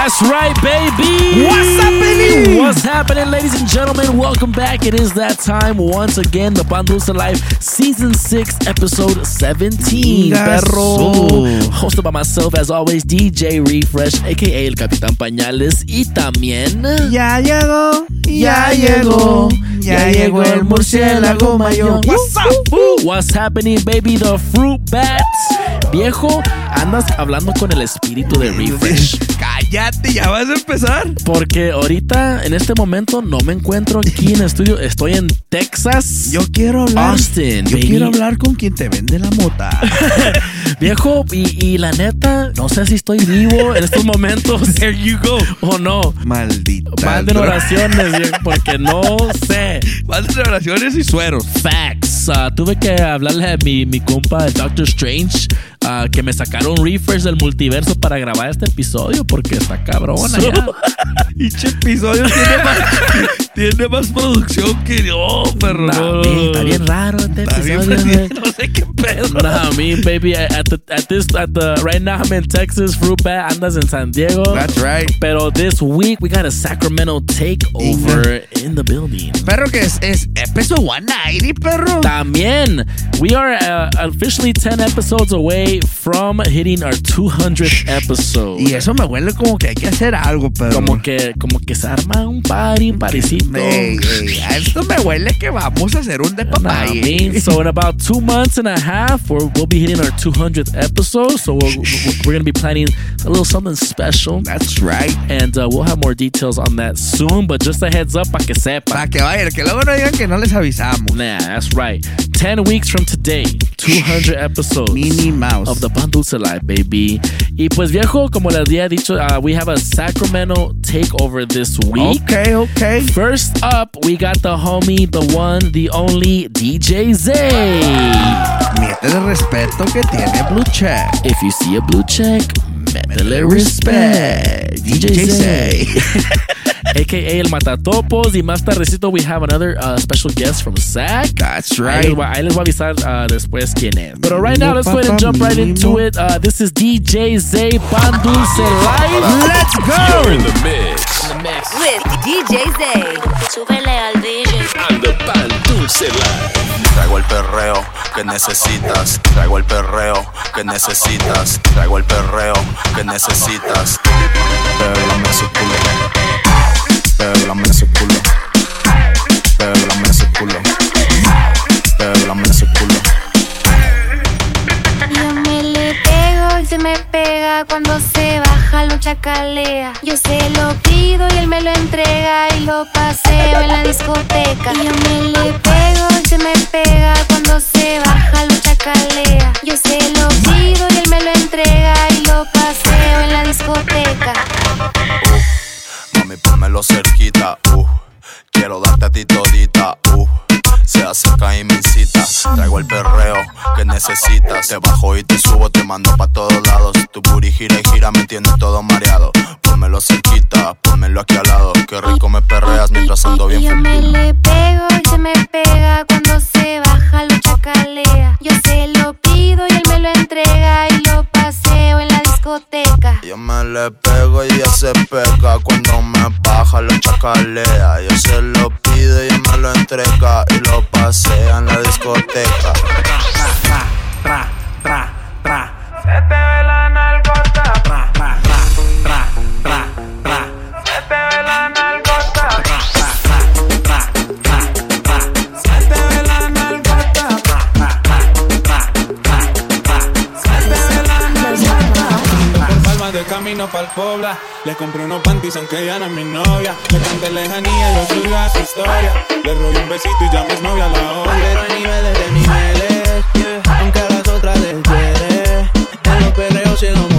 That's right, baby. What's happening? What's happening, ladies and gentlemen? Welcome back. It is that time once again. The Pan Dulce Live, Season 6, Episode 17. Gaso. Perro. Oh. Hosted by myself, as always, DJ Refresh, aka El Capitán Pañales. Y también. Ya llegó, ya llegó, ya llegó el murciélago mayor. What's up? What's happening, baby? The Fruit Bats. Viejo, andas hablando con el espíritu de Refresh. Cállate, ya vas a empezar. Porque ahorita, en este momento, no me encuentro aquí en el estudio. Estoy en Texas. Yo quiero hablar. Austin, yo baby. quiero hablar con quien te vende la mota. Viejo, y, y la neta, no sé si estoy vivo en estos momentos. There you go. O no. Maldita. Manden oraciones, viejo, porque no sé. Manden oraciones y sueros. Facts. Ah, tuve que hablarle a mi, mi compa, el Doctor Strange, ah, que me sacaron refresh del multiverso para grabar este episodio, porque está cabrona ya. Y che episodio tiene más, tiene más producción que yo, perro. Nah, man, está bien raro este Está episodio. No sé qué pedo. Nah, me baby, at the at this at the right now I'm in Texas. Fruit Bat andas in San Diego. That's right. Pero this week we got a Sacramento takeover in the building. Perro que es, es episodio 190, perro. También, we are uh, officially 10 episodes away from hitting our 200th episode. Y eso me huele como que hay que hacer algo, perro. Como que, como que se arma un party, un parisito. Ey, ey, a esto me huele que vamos a hacer un de Nah, papaya. man. So in about two months and a half, we're, we'll be hitting our 200th episode. So we're, we're going to be planning a little something special. That's right. And uh, we'll have more details on that soon. But just a heads up, para que sepa. Para que vayan, que luego no digan que no les avisamos. Nah, that's right. 10 weeks from today, 200 episodes. Minnie Mouse. Of the Pan Dulce Live, baby. Y pues viejo, como les había dicho, uh, we have a Sacramento takeover this week. Okay, okay. First up, we got the homie, the one, the only DJ Zay. Métele respeto que tiene Blue Check. If you see a blue check, métele respect. DJ Zay. AKA El Matatopos. Y más tardecito, we have another uh, special guest from SAC. That's Ahí right. les, voy, ahí les voy a avisar uh, después quién es. Pero right now, let's go ahead and jump right into it. Uh, this is DJ Zay Pan Dulce Live. Let's You're go! in the mix. With DJ Zay. Súbele al DJ. And the Pan Dulce Live. Traigo el perreo que necesitas. Traigo el perreo que necesitas. Traigo el perreo que necesitas. Ese culo. Ese culo. Cuando se baja lo chacalea. Yo se lo pido y él me lo entrega y lo paseo en la discoteca. Yo me le pego y se me pega cuando se baja lo chacalea. Yo se lo pido y él me lo entrega y lo paseo en la discoteca. Mami, pónmelo cerquita. Uh, quiero darte a ti todita. Uh, se acerca y me incita. Traigo el perreo que necesitas. Te bajo y te subo, te mando pa' todos lados. Tu booty gira y gira, me tiene todo mareado. Pónmelo cerquita, pónmelo aquí al lado. Qué rico me perreas mientras ando bien Y yo me le pego y se me pega cuando se baja lo chacalea. Yo se lo pido y él me lo entrega y lo paseo en la discoteca. Yo me le pego y ella se pega cuando me baja lo chacalea. Yo se lo pido y ella me lo entrega y lo pasea en la discoteca. boda. Le compré unos panties aunque ya no es mi novia. Le canté lejanía y lo subí a su historia. Le robé un besito y ya mi novia la odia. Pero hay niveles de niveles, yeah. aunque a las otras les duele. En los perreos y en los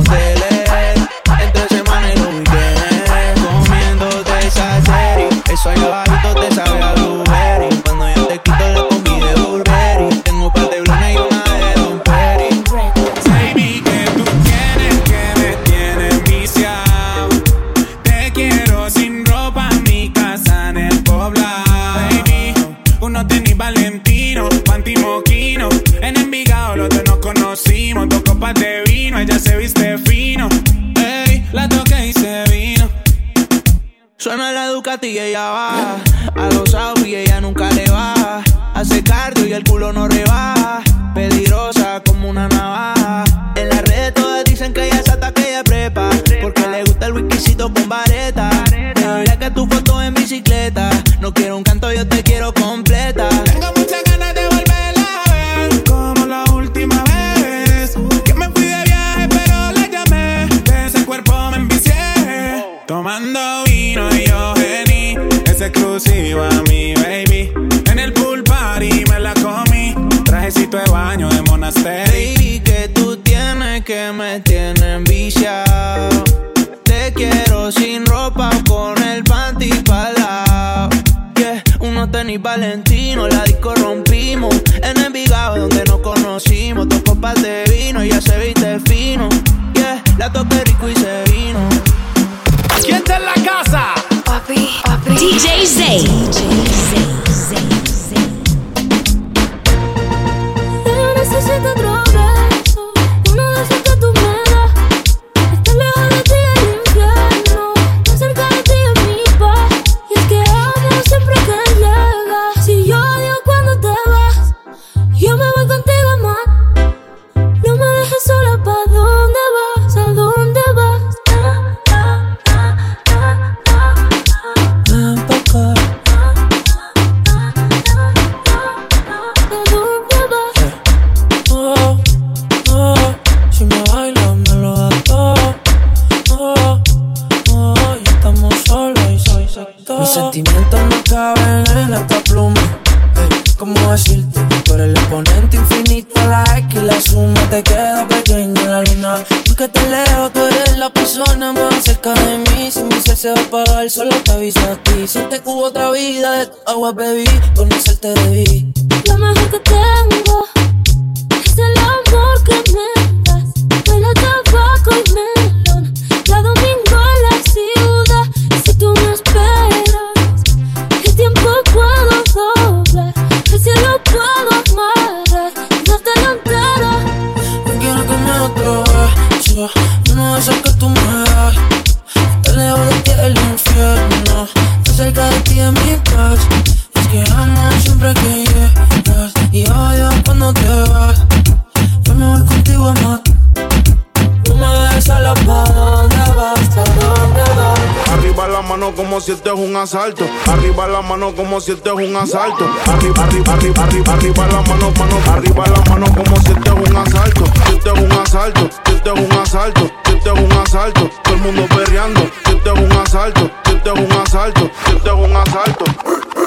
es un asalto. Arriba, arriba, arriba, arriba, arriba la mano, mano. Arriba la mano como si este es un asalto. Si este es un asalto, si este es un asalto, si este es un asalto. Todo el mundo perreando. Si este es un asalto, si este es un asalto, si este es un asalto.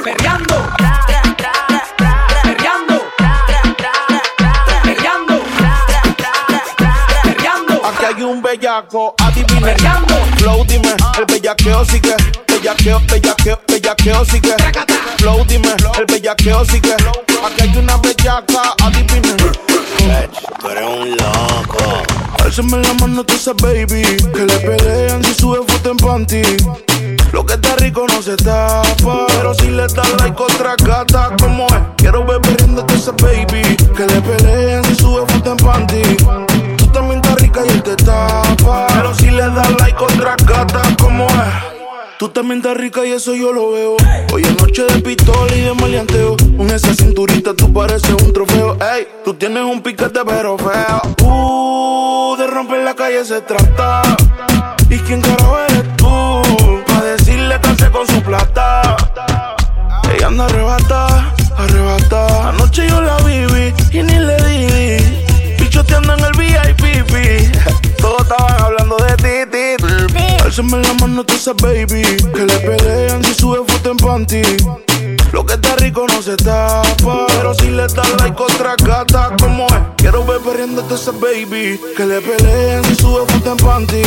Perreando. Perreando. Perreando. Perreando. Aquí hay un bellaco, adivina. Perreando. Flow, dime, el bellaqueo sigue. Bellaqueo, bellaqueo, bellaqueo sigue. Flow, dime, el bellaqueo sigue. Aquí hay una bellaca, adivina. Tú eres un loco. Álzame la mano, tú sabes, baby. Que le pelean si sube foto en panty. Lo que está rico no se tapa. Pero si le das like otra gata, como es? Quiero ver perdiéndote esa baby. Que le pelean si sube foto en panty. Tú también estás rica y él te tapa. Pero si le das like otra gata, como es? Tú también estás rica y eso yo lo veo. Hoy es noche de pistola y de maleanteo. Con esa cinturita tú pareces un trofeo. Ey, tú tienes un piquete pero feo. Uh, de romper la calle se trata. ¿Y quién carajo eres tú? Pa' decirle que con su plata. Ella anda arrebata, arrebata. Anoche yo la viví y ni le di. Pichoteando en el VIP. Todos estaban hablando de ti, ti. Álzame la mano, tú sabes, baby. Que le pelean si sube foto en panty. Lo que está rico no se tapa. Pero si le das like otra gata, como es? Quiero ver perdiéndote esa baby. Que le pelean si sube foto en panty.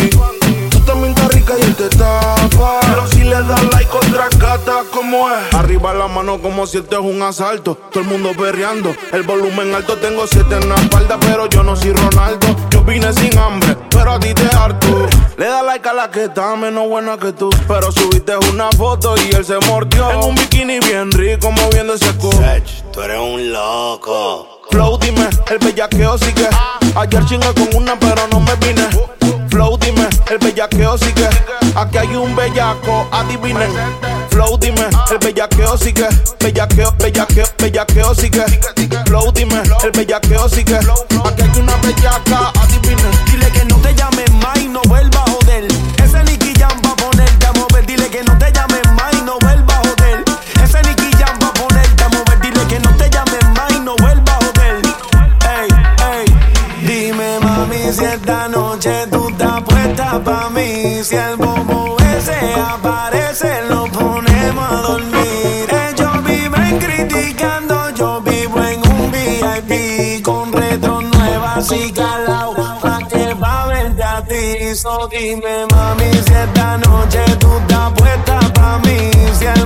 Tú también estás rica y él te tapa. Pero si le das like otra gata, como es? Arriba la mano como si este es un asalto. Todo el mundo perreando. El volumen alto, tengo siete en la espalda, pero yo no soy Ronaldo. Yo vine sin hambre, pero a ti te harto. Le da like a la que está menos buena que tú. Pero subiste una foto y él se mordió. En un bikini bien rico, moviendo ese cu. Sech, tú eres un loco. Flow, dime, el bellaqueo sigue. Ayer chingué con una, pero no me vine. Flow, dime, el bellaqueo sigue. Aquí hay un bellaco, adivinen. Flow, dime, el bellaqueo sigue. Bellaqueo, bellaqueo, bellaqueo sigue. Flow, dime, el bellaqueo sigue. Aquí hay una bellaca, adivinen. Dile que Si el bobo ese aparece, lo ponemos a dormir. Ellos viven criticando, yo vivo en un VIP con retro nuevas y calao. Pa' que va a verte a ti. So dime, mami, si esta noche tú estás puesta pa' mí. Si el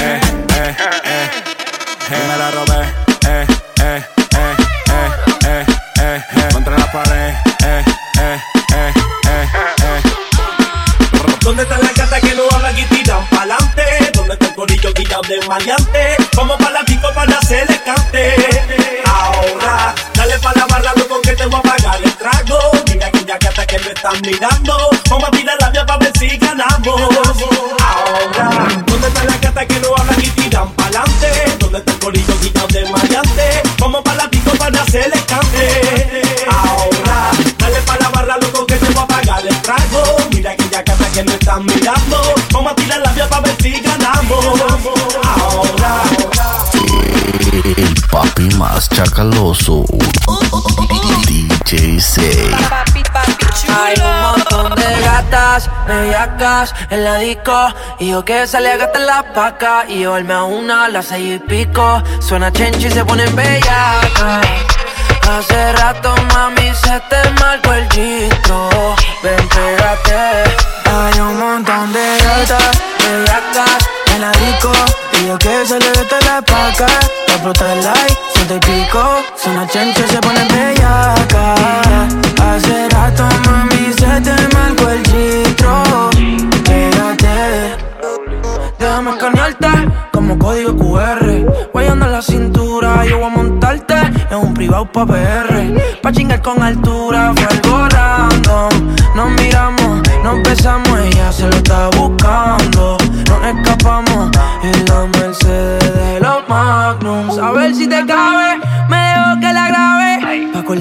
eh, eh, eh. Me la robé, eh, eh, eh, eh, eh, eh, eh. Contra la pared, eh, eh, eh, eh, eh. ¿Dónde están las gatas que no hablan y tiran pa'lante? ¿Dónde está el corillo guillado de maleante? Vamos pa' la disco para hacerle cante. Ahora, dale pa' la barra, loco, que te voy a pagar el trago. Mira aquella gata que me están mirando. Vamos a tirar la vía pa' ver si ganamos. Ahora, ¿dónde están las gatas que no hablan y tiran pa'lante? ¿Dónde está el corillo guillado de maleante? Vamos pa' la disco para hacerle cante. Ahora, dale pa' la barra, loco, que te voy a pagar el trago. Mira aquella gata que me están mirando. Vamos a tirar la vía pa' ver si ganamos. Ahora, El papi más chacaloso. DJ Say. Hay un montón gatas, bellacas en la disco. Y yo que sale a gastar las pacas. Y llevarme a una a las seis y pico. Suena chencho y se ponen bellacas. Hace rato, mami, se te marcó el chistro. Ven, pégate. Hay un montón de gatas, bellacas en la disco. Y yo que se le vete la paca. La prota el like, ciento y pico. Suena chencho y se pone bellaca. Hace rato, mami, se te marcó el chistro. Pégate. Déjame escanearte como código QR. Guayando la cintura, yo voy a montarte en un privado pa' PR. Pa' chingar con altura, fue algo random. Nos miramos, nos besamos, ella se lo está buscando. Nos escapamos en la Mercedes de los Magnums. A ver si te cabe,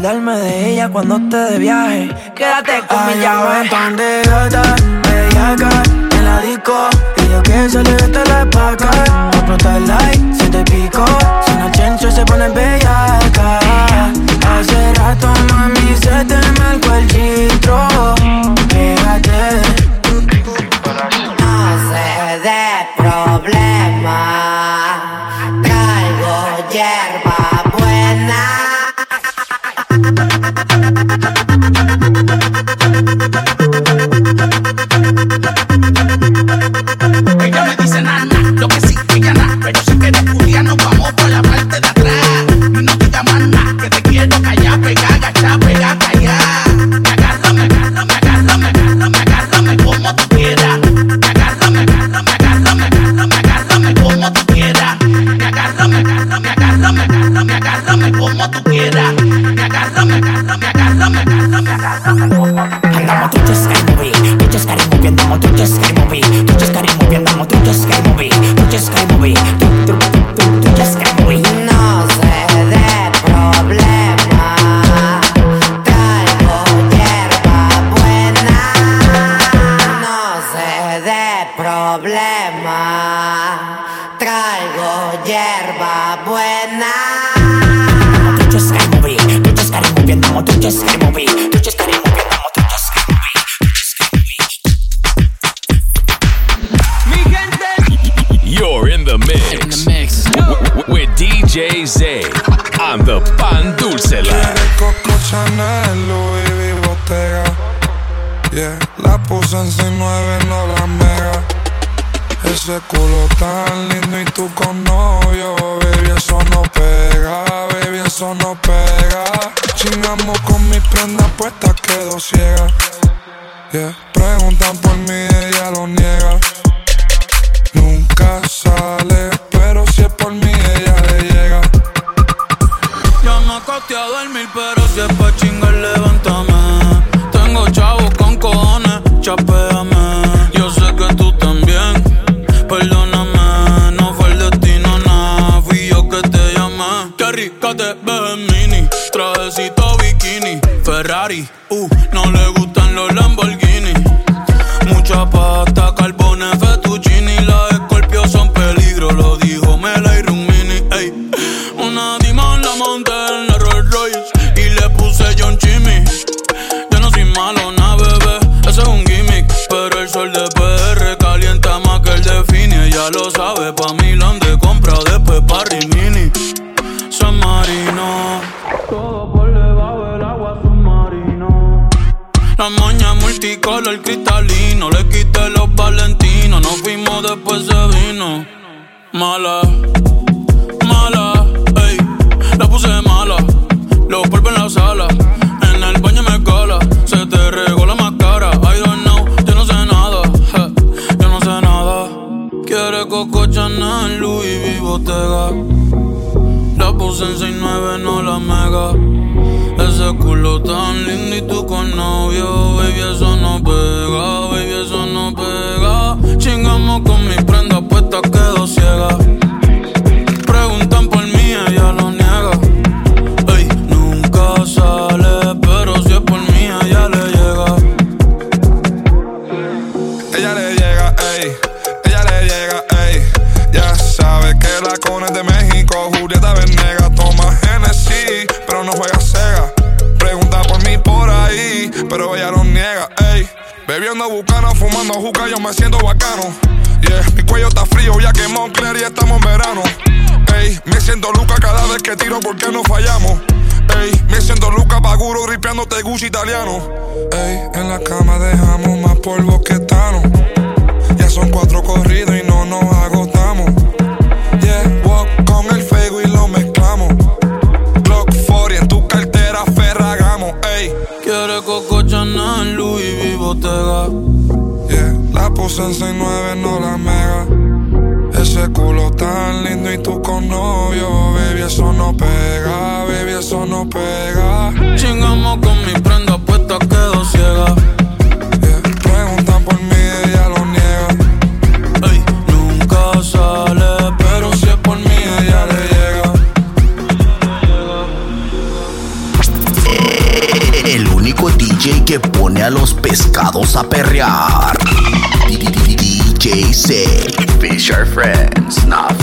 acordarme de ella cuando esté de viaje. Quédate con mi llave. montón de gatas, bellacas en la disco. Y yo que se le vete la paca. Explota el like, siete pico. Suena chencho y se pone bellaca. Hace rato, mami, se te marcó el chistro. Pégate. Hace de problema. Traigo hierba Ella como tú quieras. Andamos tu scary movie, tu scary movie, andamos tu scary movie, tu scary movie, andamos tu scary movie, tu scary movie, tu tu tu On the Pan Dulce. Coco Chanel, Louis V. Bottega. Yeah, la puse en 6'9, no la mega. Ese culo tan lindo y tú con novio, baby, eso no pega, baby, eso no pega. Chingamos con mis prendas puestas, quedo ciega. Yeah, preguntan por mí, ella lo niega. Nunca sale, puse en 6'9, no la mega. Ese culo tan lindo y tú con novio, baby, eso no pega, baby, eso no pega. Chingamos con mi prenda puesta, quedo ciega. Yeah, preguntan por mí, ella lo niega. Ey, nunca sale, pero si es por mí, ella le llega. El único DJ que pone a los pescados a perrear. DJ Say, Fish are friends, not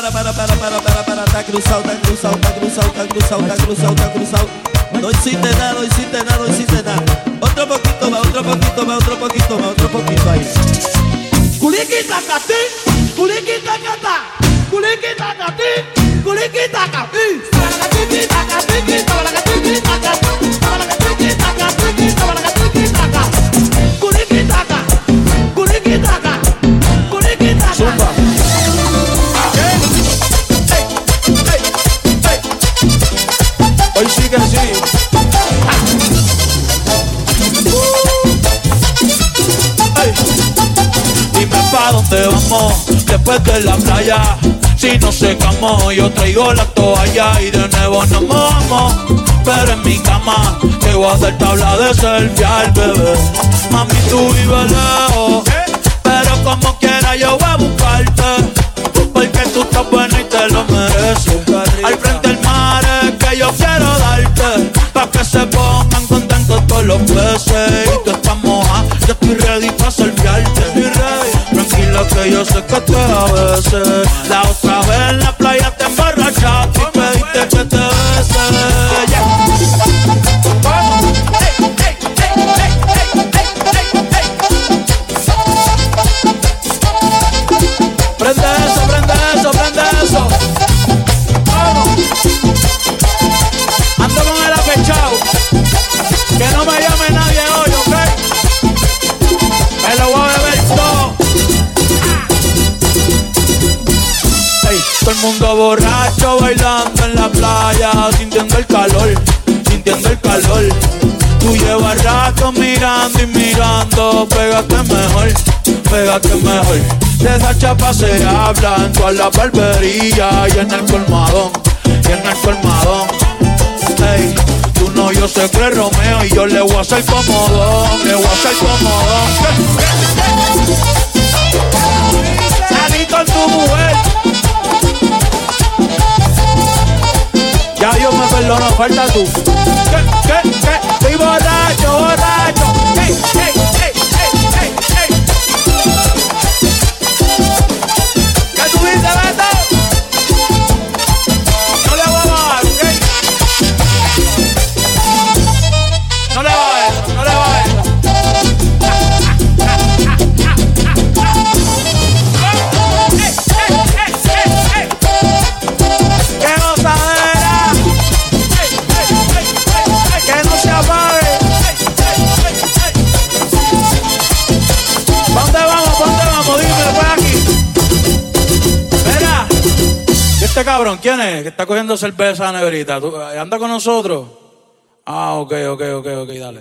para, para, para, para, para, para, cruzado, está cruzado, está cruzado, está cruzado, está cruzado, está cruzado. No hiciste nada, no hiciste nada, no hiciste nada. Otro poquito más, otro poquito más, otro poquito más, otro poquito ahí. Culiquita. De la playa. Si no secamos, yo traigo la toalla y de nuevo nos mojamos. Pero en mi cama te voy a hacer tabla de selfie al bebé. Mami, tú vives lejos, pero como quiera yo voy seul. La De esa chapa se habla en toda la barbería y en el colmadón, y en el colmadón. Ey, tú no, yo sé que Romeo y yo le voy a hacer comodón, le voy a hacer comodón. Salí con tu mujer. Ya Dios me perdona, falta tú. ¿Qué, qué, qué? Estoy borracho. Cabrón quién es? Que está cogiendo cerveza a neverita. ¿Tú- ¿Anda con nosotros? Ah, ok, ok, ok, ok, dale.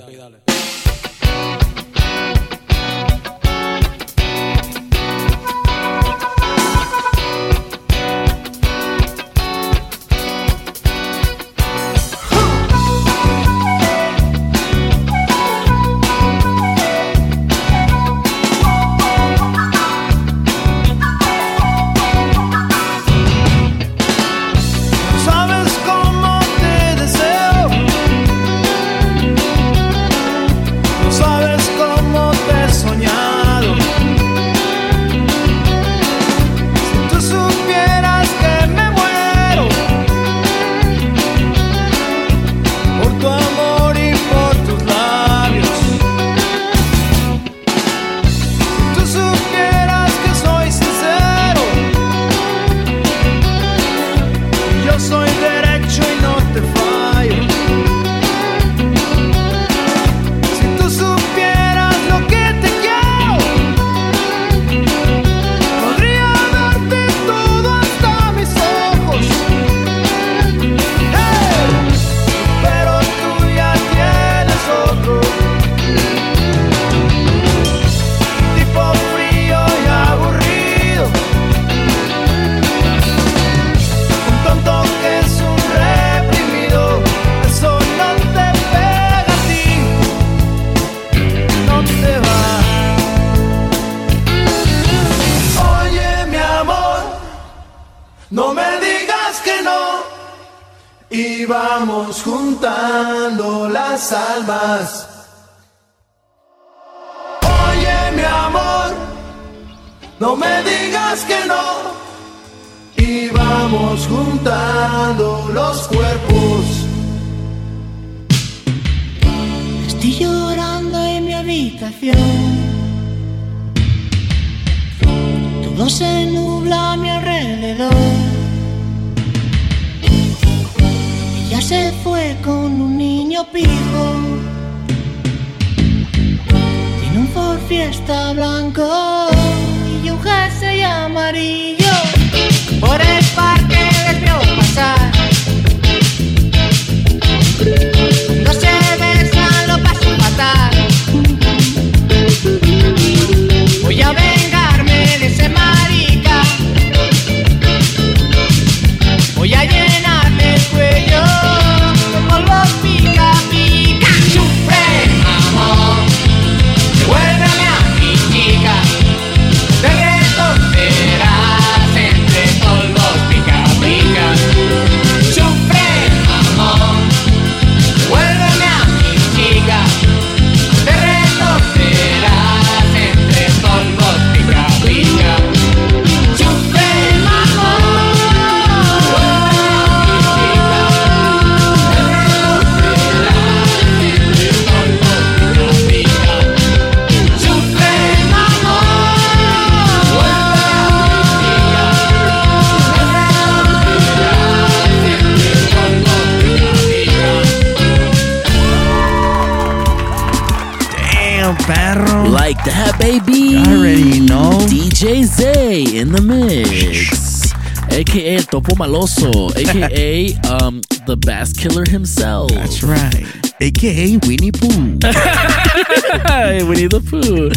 Topo Maloso. AKA um, the bass killer himself. That's right. AKA Winnie Pooh. Winnie the Pooh.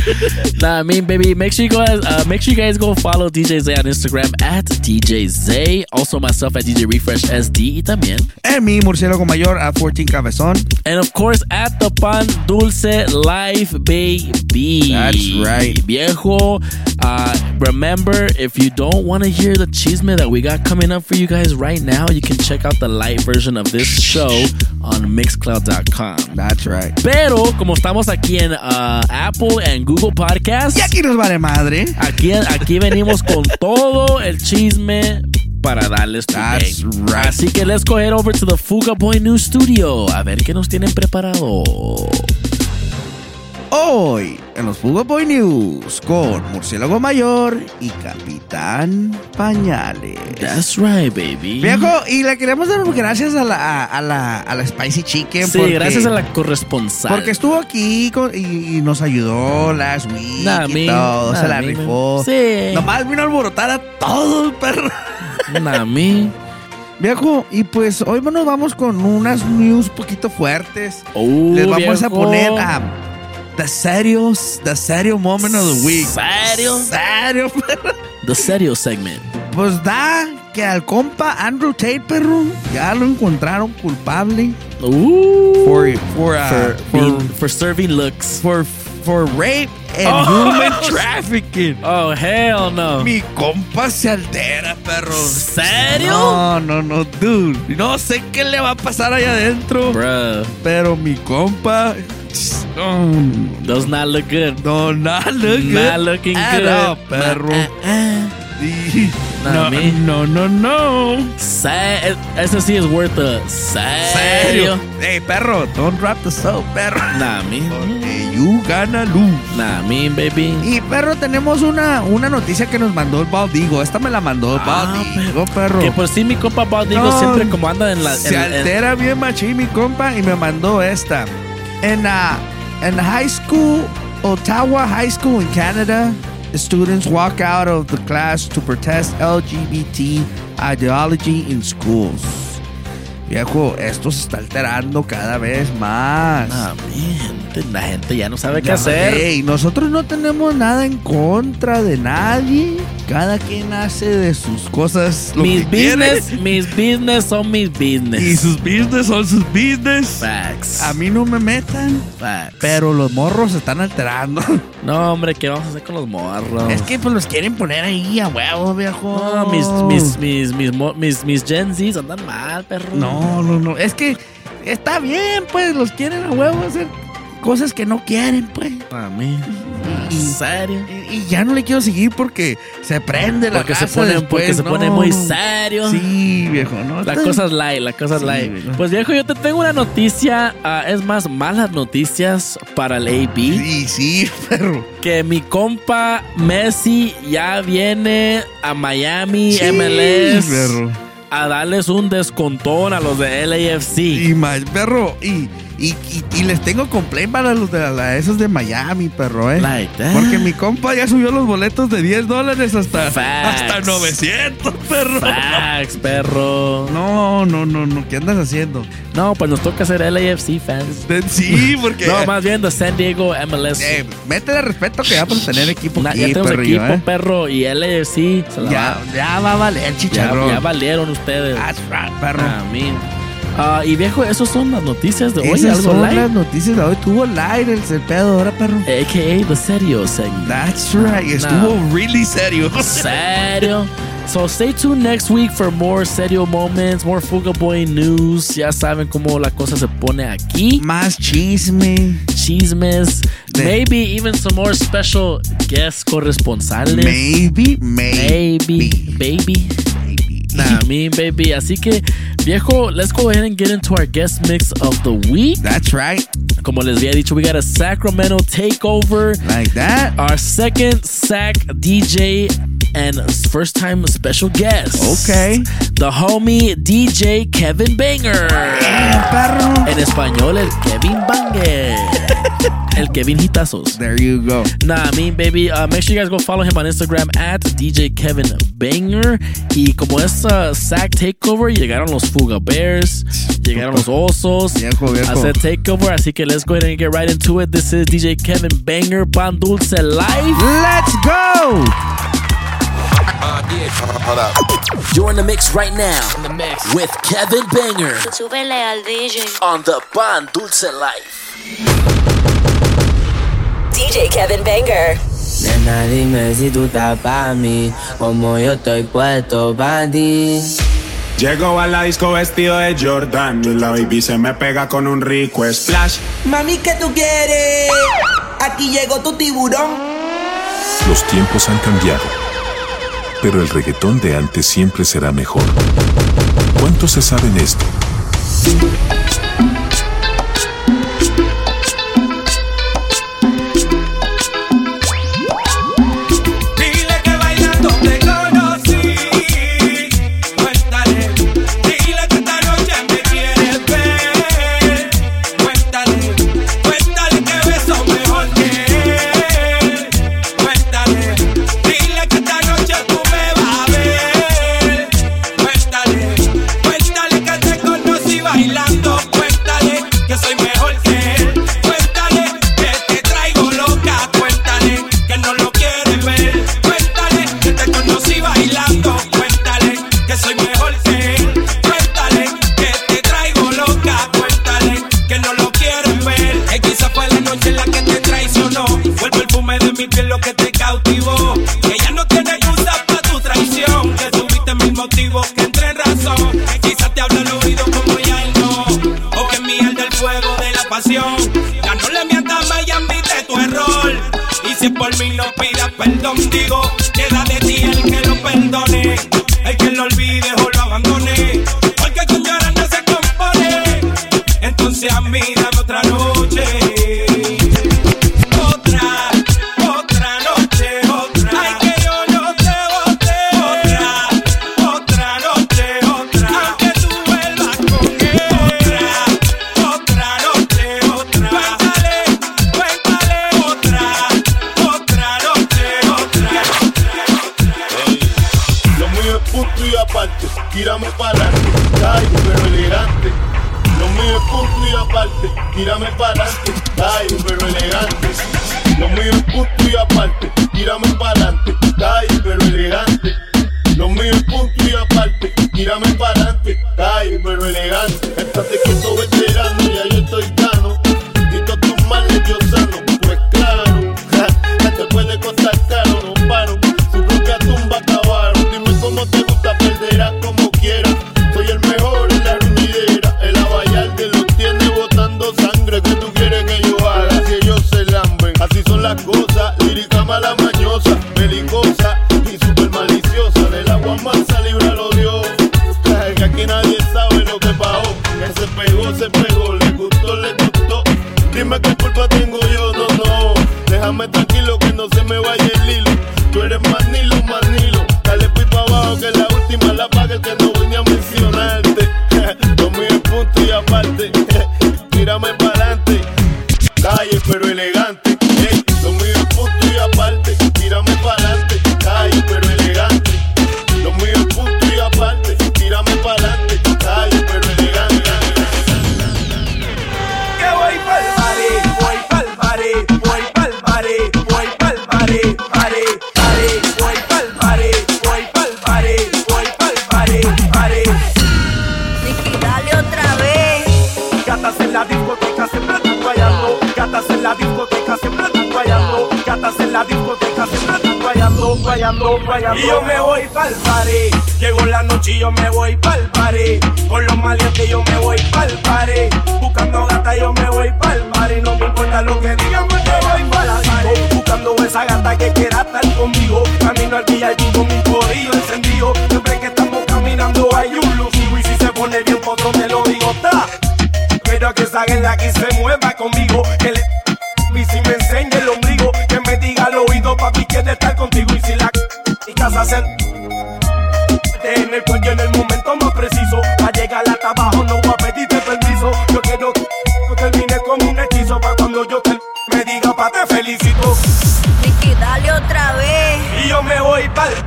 nah, I mean, baby, make sure you guys, uh, make sure you guys go follow DJ Zay on Instagram at DJ Zay. Also, myself at DJ Refresh SD también. En mi murciélago mayor a 14 cabezón. And of course, at the Pan Dulce Life Baby. That's right. Viejo, uh, remember, if you don't want to hear the chisme that we got coming up for you guys right now, you can check out the light version of this show on Mixcloud.com. That's right. Pero, como estamos aquí en uh, Apple and Google Podcasts. Y aquí nos vale madre. Aquí, aquí venimos con todo el chisme para darles. That's right. Así que let's go head over to the Fuga Boy News Studio a ver qué nos tienen preparado. Hoy en los Fugo Boy News con Murciélago Mayor y Capitán Pañales. That's right, baby. Viejo, y le queremos dar gracias a la, a, a la, a la Spicy Chicken. Sí, porque- gracias a la corresponsal. Porque estuvo aquí con- y, y nos ayudó last week Nah, y me- todo, nah, se la me- rifó. Sí. Nomás vino a alborotar a todo el perro. Nah, me. Viejo, y pues hoy nos vamos con unas news poquito fuertes. Uh, Les vamos a poner a The Serios, The Serio Moment of the Week. ¿Serio? Serio, perro. The Serio segment. Pues da que al compa Andrew Tate, perro, ya lo encontraron culpable. Uh, For, for, uh, for, for, being- for serving looks. for, for rape and Oh. human trafficking. Oh, hell no. Mi compa se altera, perro. ¿Serio? No, no, no, dude. No sé qué le va a pasar allá adentro. Bruh, Pero mi compa. No, does not look good. no, not look good. Not looking at good. all, perro. Nah, uh, Sí. Nah, no, me. no, no, no. Se- ese sí es worth a Serio. Hey, perro, don't drop the soap, perro. Nah, me. Gonna lose. Nah, me, baby. Y perro, tenemos una, una noticia que nos mandó el Baldigo. Esta me la mandó el Ah, Baldigo, perro. Que por sí mi compa Bob digo No, siempre como anda en la... Se en- en- altera bien machín mi compa y me mandó esta. En la en high school, Ottawa High School in Canada, students walk out of the class to protest LGBT ideology in schools. Viejo, esto se está alterando cada vez más. Ah, la gente ya no sabe qué Ya, hacer. ey, nosotros no tenemos nada en contra de nadie. Cada quien hace de sus cosas lo mis que quiere. business, mis business son mis business. Y sus business son sus business. Facts. A mí no me metan. Facts. Pero los morros se están alterando. No, hombre, ¿qué vamos a hacer con los morros? Es que pues los quieren poner ahí a huevo, viejo. No, mis, mis, mis, mis, mo- mis, mis Gen Zs andan mal, perro. No, no, no. Es que Está bien, pues, los quieren a huevo hacer cosas que no quieren, pues. A mí. ¿En serio? Y, y ya no le quiero seguir porque se prende la Porque se pone, después, porque se no. pone muy serio. Sí, viejo, ¿no? La cosa es light, la cosa es Sí, light. viejo. Pues viejo, yo te tengo una noticia, ah, es más, malas noticias para el AB. Sí, sí, perro. Que mi compa Messi ya viene a Miami Sí, MLS perro. a darles un descontón a los de LAFC. Y más, perro, y, y, y, y les tengo complaint para los de la, esos de Miami, perro, eh. Like. Porque mi compa ya subió los boletos de 10 dólares hasta, Facts. hasta 900, perro. Facts, perro. No, no, no, no. ¿Qué andas haciendo? No, pues nos toca ser LAFC fans. Sí, porque. No, más bien de San Diego MLS. Eh, métele respeto que ya a tener equipo Na- aquí, ya tenemos perrillo, equipo, eh. perro, y LAFC se la Ya, va- ya va a valer, ya, chicharrón. ya valieron ustedes. That's right, perro. A mí. Ah, y viejo, esos son las noticias de hoy. Esas algo son las noticias de hoy. Tuvo light el, pedo ahora, perro. AKA The Serio segment. That's right. Estuvo really serio. Serio. So stay tuned next week for more serio moments, more Fuga Boy news. Ya saben cómo la cosa se pone aquí. Más chisme. Chismes. De- Maybe even some more special guest corresponsales. Maybe, maybe. Maybe, baby. Nah, me, baby. Así que, viejo, let's go ahead and get into our guest mix of the week. That's right. Como les había dicho, we got a Sacramento takeover. Like that. Our second Sac DJ and first time special guest. Okay. The homie DJ Kevin Banger. perro. En español, el Kevin Banger. el Kevin Hitazos. There you go. Nah, I mean, baby, uh, make sure you guys go follow him on Instagram at DJ Kevin Banger. Y como es uh, Sac Takeover, llegaron los Fuga Bears, llegaron los Osos Viejo, viejo. hacer Takeover. Así que let's go ahead and get right into it. This is DJ Kevin Banger, Pan Dulce Live. Let's go. You're in the mix right now. In the mix with Kevin Banger Súbele al DJ. on the Pan Dulce Life. DJ Kevin Banger. Nena, dime si tú estás pa' mí, como yo estoy puesto pa' ti. Llego a la disco vestido de Jordan y la baby se me pega con un rico splash. Mami, ¿qué tú quieres? Aquí llegó tu tiburón. Los tiempos han cambiado, pero el reggaetón de antes siempre será mejor. ¿Cuántos se saben esto?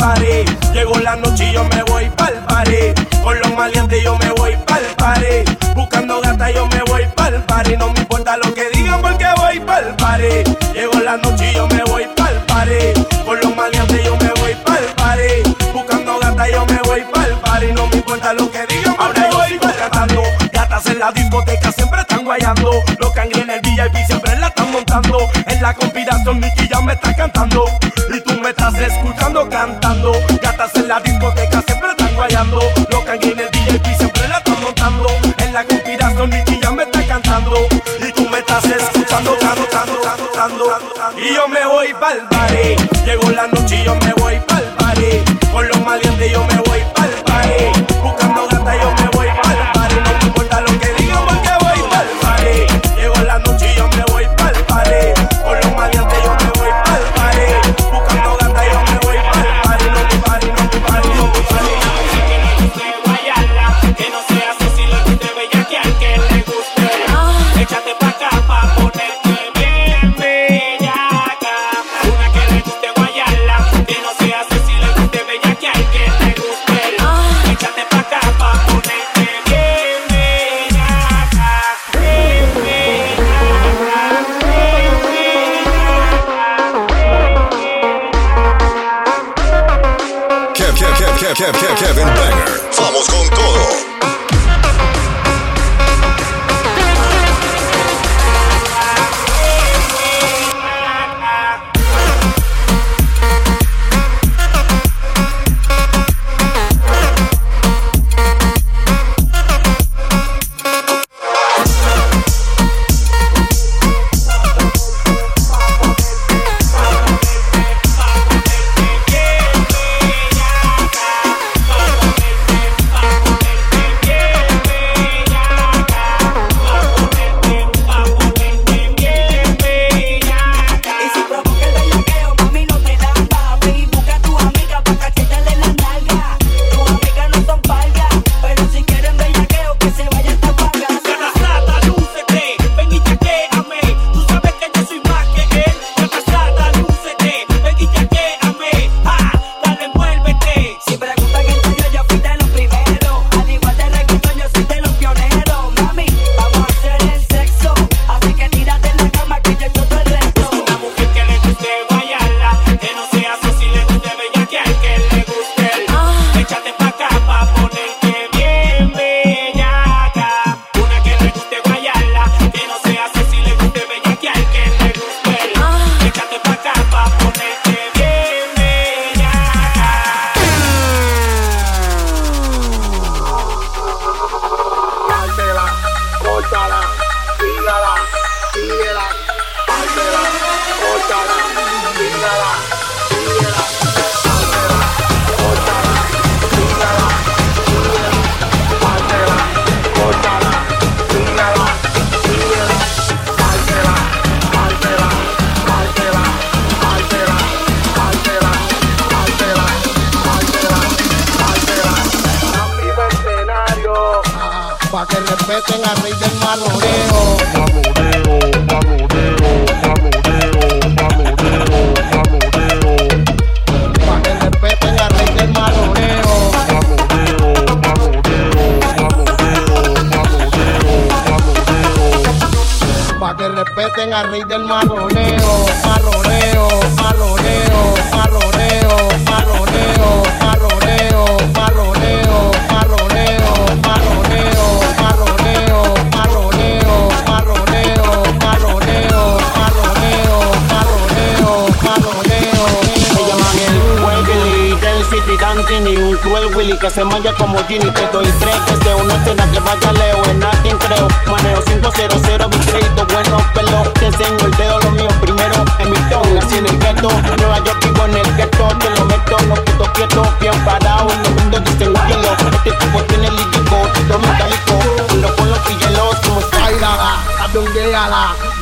party. Llegó la noche y yo me voy pa'l party. Con los maleantes yo me voy pa'l party. Buscando gata yo me voy pa'l party. No me importa lo que digan porque voy pa'l party. Llegó la noche y yo me voy pa'l party. Con los maleantes yo me voy pa'l party. Buscando gata yo me voy pa'l party. No me importa lo que digan porque Ahora voy pa'l party. Gatas en la discoteca siempre están guayando. Los cangrenes en el VIP siempre la están montando. En la conspiración Nicky ya me está cantando. Estás escuchando cantando, gatas en la discoteca siempre están guayando. Locan en el VIP siempre la están montando. En la conspiración Nicky ya me está cantando. Y tú me estás escuchando cantando, cantando, cantando. Y yo me voy pa'l party. Llegó la noche y yo me voy pa'l party. Con los mal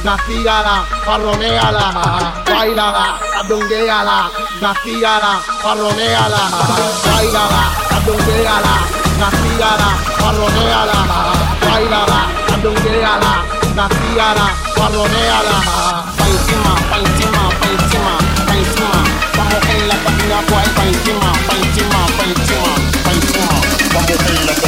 vacíala, parroneala, bailala, abdongueala, parroneala, bailala, abdongueala, vacíala, parroneala, bailala, abdongueala, vacíala, parroneala, pa encima, pa encima, pa encima, pa encima, vamos en la cabina, pa pues, encima, pa encima. en la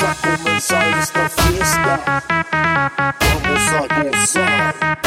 Vamos começar esta festa. Vamos a gozar.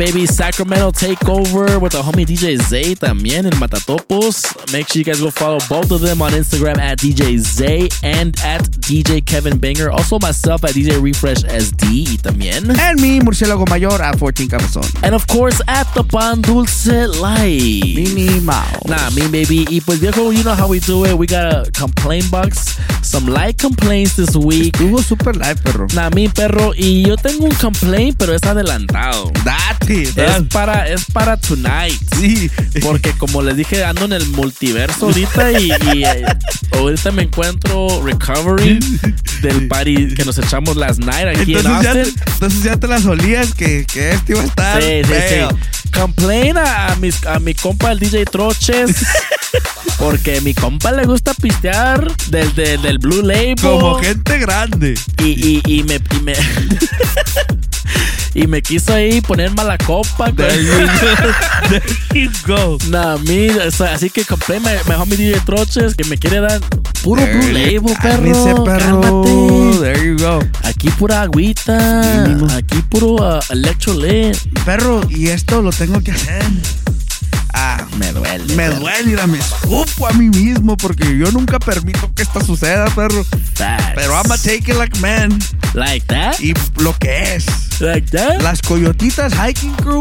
Baby. Sacramento takeover with the homie DJ Zay también in Matatopos. Make sure you guys go follow both of them on Instagram at DJ Zay and at DJ Kevin Banger. Also myself at DJ Refresh SD también. And me, Murciélago Mayor, at 14 Cabezón. And of course at the Pan Dulce Live. Mini Mao. Nah, me baby. Y pues viejo, you know how we do it. We got a complaint box. Some light complaints this week. Estuvo super live, perro. Nah, mi perro. Y yo tengo un complaint, pero es adelantado. Date, Es para, es para tonight. Sí. Porque como les dije, ando en el multiverso ahorita y, y, eh, ahorita me encuentro recovering del party que nos echamos last night aquí Entonces en ya, te, Austin. entonces ya te las olías que, que este iba a estar Sí, sí, sí. Complain a, a mis, a mi compa el DJ Troches. Porque mi compa le gusta pistear del, del, del Blue Label. Como gente grande. Y, y, y me. Y me, y me quiso ahí poner mala copa. There you go. There you go. Nah, mi, o sea, así que compré me- mejor mi DJ Troches que me quiere dar puro There Blue Label, perro. Cálmese, perro. Cálmate. There you go. Aquí pura agüita. Aquí puro uh, electrolyte. Perro, y esto lo tengo que hacer. Ah, Me duele. me perro. duele, mira, me escupo a mí mismo porque yo nunca permito que esto suceda, perro. Facts. Pero I'm take it like man. Like that? Y lo que es. Like that? Las Coyotitas Hiking Crew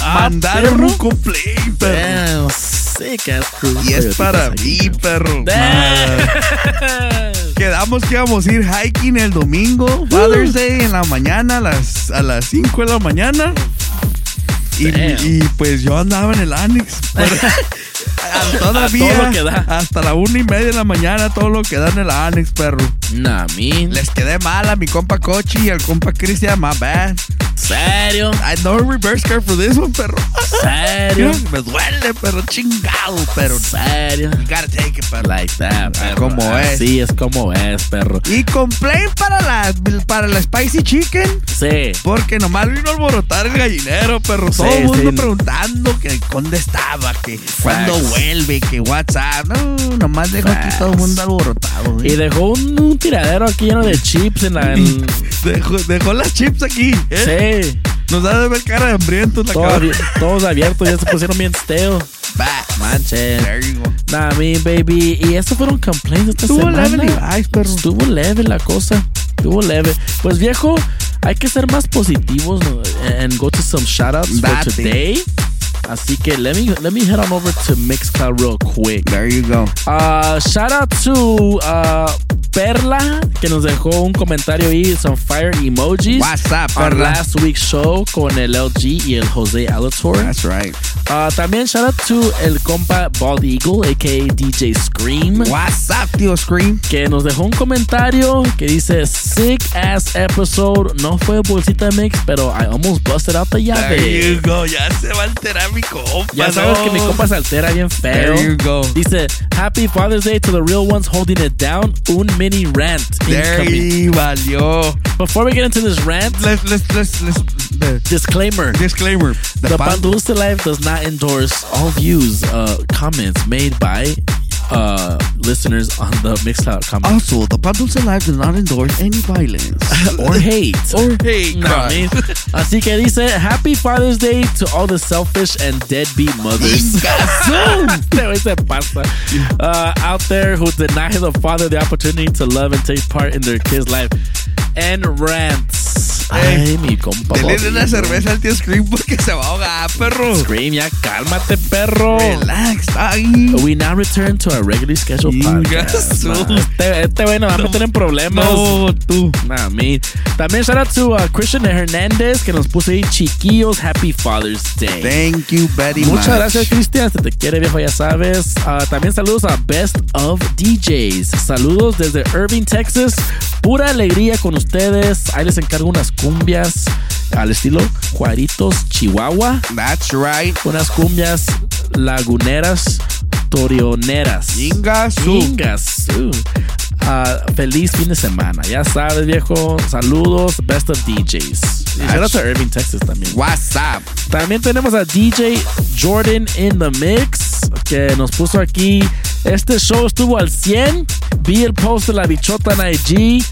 Ah, mandaron perro. un complaint, perro. Damn, sick ass crew. Y es para mí, perro. Quedamos que íbamos a ir hiking el domingo, Father's Day, en la mañana, a las, a las 5 de la mañana. Y, pues yo andaba en el Annex. pero- A todavía, todo lo que da. hasta la una y media de la mañana, todo lo que da en el Annex, perro. Nah, mi. Les quedé mal a mi compa Cochi y al compa Cristian, my bad. Serio. I no reverse card for this one, perro. Serio. Me duele, perro, chingado, pero Serio. you gotta take it, perro. Like that, perro. Como es. Así es como es, perro. Y complaint para la, para la Spicy Chicken. Sí. Porque nomás vino a alborotar el gallinero, perro. Todo Sí, mundo sí. preguntando que dónde estaba, que cuándo vuelve, que WhatsApp. No, nomás dejó aquí todo el mundo alborotado. güey. Y dejó un, un tiradero aquí lleno de chips en la. en- Dejó, dejó las chips aquí. ¿eh? sí. Nos da de ver cara de hambrientos la abi- todos abiertos, ya se pusieron bien stale. Bah, Manche. There you go. Nah, mi baby. Y eso fueron complaints esta Estuvo semana. leve, Levi's, perro. Estuvo leve la cosa. Estuvo leve. Pues viejo, hay que ser más positivos and go to some shoutouts for today. Así que let me let me head on over to Mixcloud real quick. There you go. Uh, shout out to uh, Perla que nos dejó un comentario ahí, some fire emojis. What's up, on Perla? last week's show con el LG y el Jose Alator. That's right. Uh, también shout out to el compa Bald Eagle, aka DJ Scream. What's up, tío Scream? Que nos dejó un comentario que dice Sick ass episode. No fue bolsita mix, pero I almost busted out the There llave. you go. Ya se va a alterar mi compa. Ya sabes no. que mi compa se altera bien feo. There you go. Dice Happy Father's Day to the real ones holding it down. Un mini rant. There incoming. you valió. Before we get into this rant, Let's, let's, let's, let's, the disclaimer. disclaimer. The, Pan Dulce Life does not endorse all views, uh, comments made by uh, listeners on the Mixcloud comment Also, the Pan Dulce Live does not endorse any violence. or hate. or hate No. I mean, así que dice Happy Father's Day to all the selfish and deadbeat mothers. Este güey se pasa. Uh, out there who deny the father the opportunity to love and take part in their kid's life. And rants. Ay, mi compa. Dele una cerveza al tío Scream porque se va a ahogar, perro. Scream, ya cálmate, perro. Relax, ahí. We now return to our regularly scheduled podcast. Chingazo. Nah, este, este nos va a meter en problemas. No, tú. Nah, me. También shout out to uh, Christian Hernández que nos puso ahí chiquillos Happy Father's Day. Thank you very Muchas much. gracias, Cristian. Se te quiere, viejo, ya sabes. Ah, también saludos a Best of DJs. Saludos desde Irving, Texas. Pura alegría con ustedes. Ahí les encargo unas cumbias al estilo Juaritos, Chihuahua. That's right. Unas cumbias laguneras, torioneras. Ingasu. Ingasu. Ah, feliz fin de semana. Ya sabes, viejo. Saludos, Best of DJs. Y shout out to Irving, Texas también. What's up? También tenemos a DJ Jordan in the Mix, que nos puso aquí. Este show estuvo al 100. Vi el post de la bichota en IG,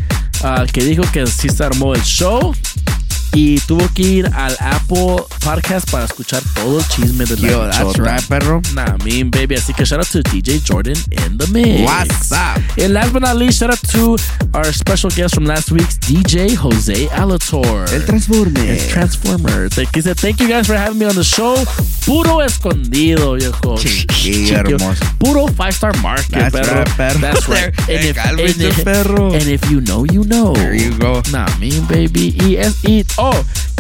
ah, que dijo que sí se armó el show. Y tuvo que ir al Apple Podcast para escuchar todo el chisme de la Yo, that's right, perro. Nah, mean baby. Así que shout out to DJ Jordan in the mix. What's up? And last but not least, shout out to our special guest from last week's DJ Jose Alator. El Transformer. El Transformer. Thank you, thank you guys for having me on the show. Puro escondido, viejo. Chiquillo hermoso. Puro five star market, That's perro. right, perro. That's right. And if, and if- perro. and if you know, you know. There you go. Nah, mean baby. Y es, y, oh,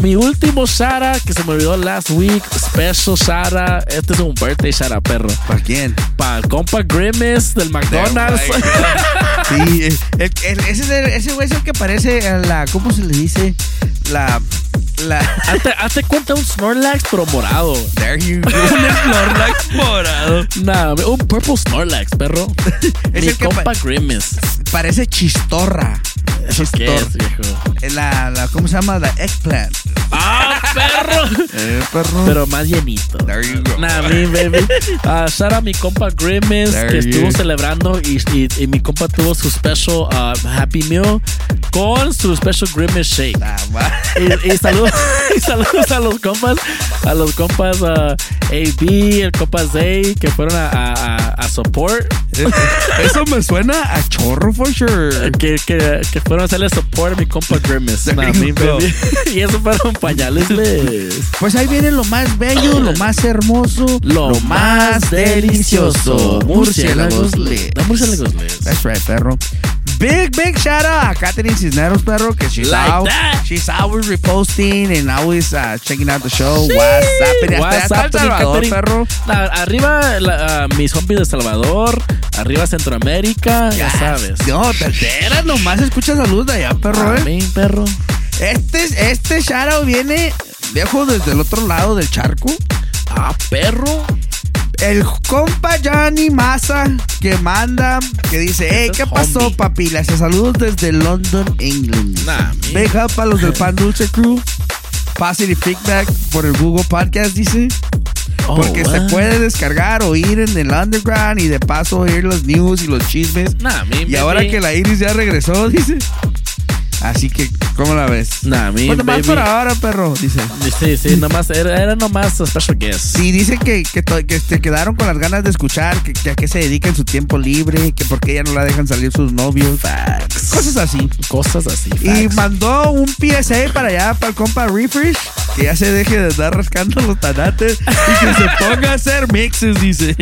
mi último Shara que se me olvidó last week. Special Shara. Este es un birthday Shara, perro. ¿Para quién? Para el compa Grimace del McDonald's. Sí, el- el- ese, es el- ese güey es el que parece a la. ¿Cómo se le dice? La. La. hazte, hazte cuenta un Snorlax, pero morado. There you go. Un Snorlax morado. Nah, un purple Snorlax, perro. Es Mi el que compa pa- Grimace. Parece chistorra. ¿Eso qué Chistor- es, viejo? La, la, ¿Cómo se llama? La eggplant. ¡Ah, perro! Eh, perro. Pero más llenito. There you go. Nah, me, baby. Uh, shout out a mi compa Grimace There que you- estuvo celebrando y, y, y mi compa tuvo su special uh, Happy Meal con su special Grimace Shake. Ah, va. Y, y saludos, y saludos a los compas, a los compas uh, AB, el compa Zay, que fueron a, a, a- a support. Eh, Eso me suena a chorro for sure. Que, que, que fueron a hacerle support a mi compa Grimace. Nah, baby. y eso fueron pañales les. Pues ahí viene lo más bello, lo más hermoso, Lo más delicioso. Murciélagos. The Murciélagos lit. That's right, perro. Big, big shout out a Catherine Cisneros, perro, que she's, Like out, that. she's always reposting and always uh, checking out the show. WhatsApp, hasta, What's hasta El happening, Salvador, Catherine? perro. Arriba la- ah, mis zombies de Salvador. Arriba Centroamérica. Ya, sabes. No, te alteras, nomás escuchas la luz de allá, perro, eh. Amén, perro. Este, este shout out viene, viejo, desde el otro lado del charco. Ah, perro. El compa Johnny Massa que manda, que dice, hey, ¿qué pasó, papi? Les saludos desde London, England. Nah. Big up a los del Pan Dulce Crew. Positive feedback por el Google Podcast, dice. Oh, Porque se puede descargar, oír en el underground y de paso oír los news y los chismes. Nah, Y ahora que la Iris ya regresó, dice. Así que, ¿cómo la ves? Nah, Pues nomás baby. por ahora, perro, dice. Sí, sí, nomás, era, era nomás a special guest. Sí, dice que, que, que se quedaron con las ganas de escuchar, que, que a qué se dedica en su tiempo libre, que por qué ya no la dejan salir sus novios. Cosas así. Cosas así. Y facts. mandó un PSA para allá, para el compa Refresh, que ya se deje de estar rascando los tanates y que se ponga a hacer mixes, dice.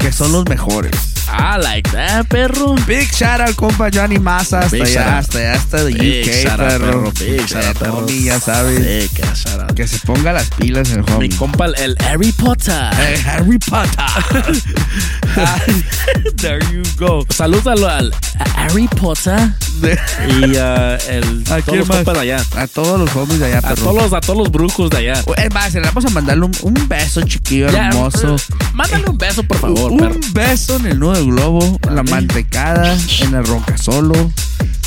Que son los mejores. I like that, perro. Big shout out compa Johnny Massa, hasta allá, out. hasta allá, hasta de Big UK, shout out, perro. perro. Big shout out, Eh, perro. homie, ya sabes. Out. Que se ponga las pilas el Mi homie. compa, el, el Harry Potter. Eh, Harry Potter. Ah, There you go. Saludos al, a Harry Potter y uh, el, ¿A todos los más? compas de allá. A todos los homies de allá, A perro. todos, los, a todos los brujos de allá. Es más, le vamos a mandarle un, un beso chiquillo hermoso. Mándale un beso, por favor, un perro. beso en el nudo del globo, en la mantecada, en el roncasolo,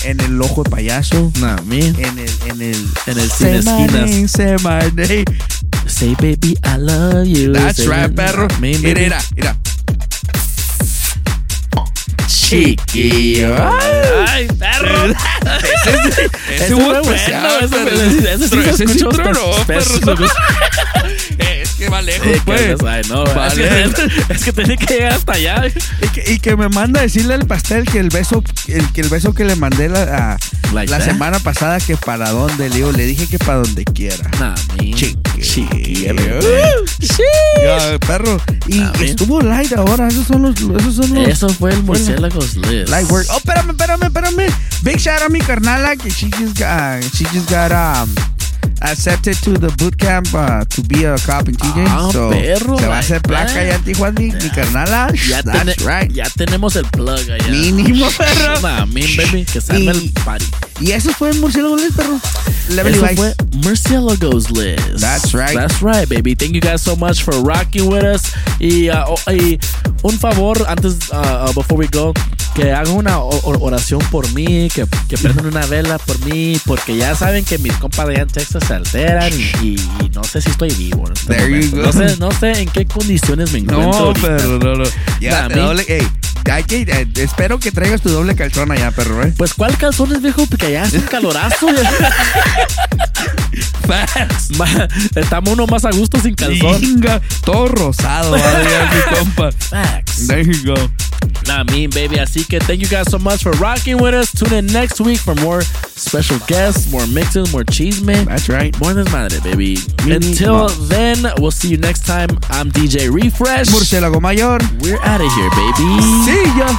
en el ojo de payaso, Nah, me. en el, en el, En el Say sin esquinas. name, say my name. Say, baby, I love you. That's right, perro. Me, Mira, mira, mira. Chiquillo. Ay, perro. Ese, ese, Ese ese- ese- ese Ese perro. Que va lejos, Sí, que pues. ay, no, Vale. es, que, es que tiene que llegar hasta allá. Y que, y que me manda a decirle al pastel que el beso, el, que el beso que le mandé la, a- Like la semana pasada que para dónde, le digo, le dije que para donde quiera. Nah. Sí. Ya, perro. Y Ah, estuvo light ahora. Esos son los. Esos son los Eso fue el murciélagos list. light work. Oh, espérame, espérame, espérame. Big shout out a mi carnala que she just got, she just got um, accepted to the bootcamp uh, to be a cop in TJ. Ah, so perro, se va a hacer placa that. allá en Tijuana, mi, mi carnala. Ya, That's right. ya tenemos el plug allá. Mínimo, perro. Nah, me, baby, que arme el party. Y eso fue Murciélago List, perro. Level Eso fue Murciélagos List. That's right. That's right, baby. Thank you guys so much for rocking with us. Y, uh, oh, y un favor, antes, uh, uh, before we go, que hagan una oración por mí, que, que prendan una vela por mí, porque ya saben que mis compas de allá en Texas se alteran y, y- y no sé si estoy vivo. en este. No sé, no sé en qué condiciones me encuentro. No, pero no, no. Ya, Nah, te me- doble, ey, hay que, eh, espero que traigas tu doble calzón allá, perro, ¿eh? Pues, ¿cuál calzones, viejo? Porque allá es un calorazo. Ma- Estamos uno más a gusto sin calzón. Chinga, todo rosado, va a llegar mi compa. Facts. There you go. Nah, mean, baby. Así que thank you guys so much for rocking with us. Tune in next week for more special guests, more mixes, more cheeseman. That's right. More desmadre, baby. Mini Until then, we'll see you next time. I'm DJ Refresh. Murciélago Mayor. We're out of here, baby. See ya.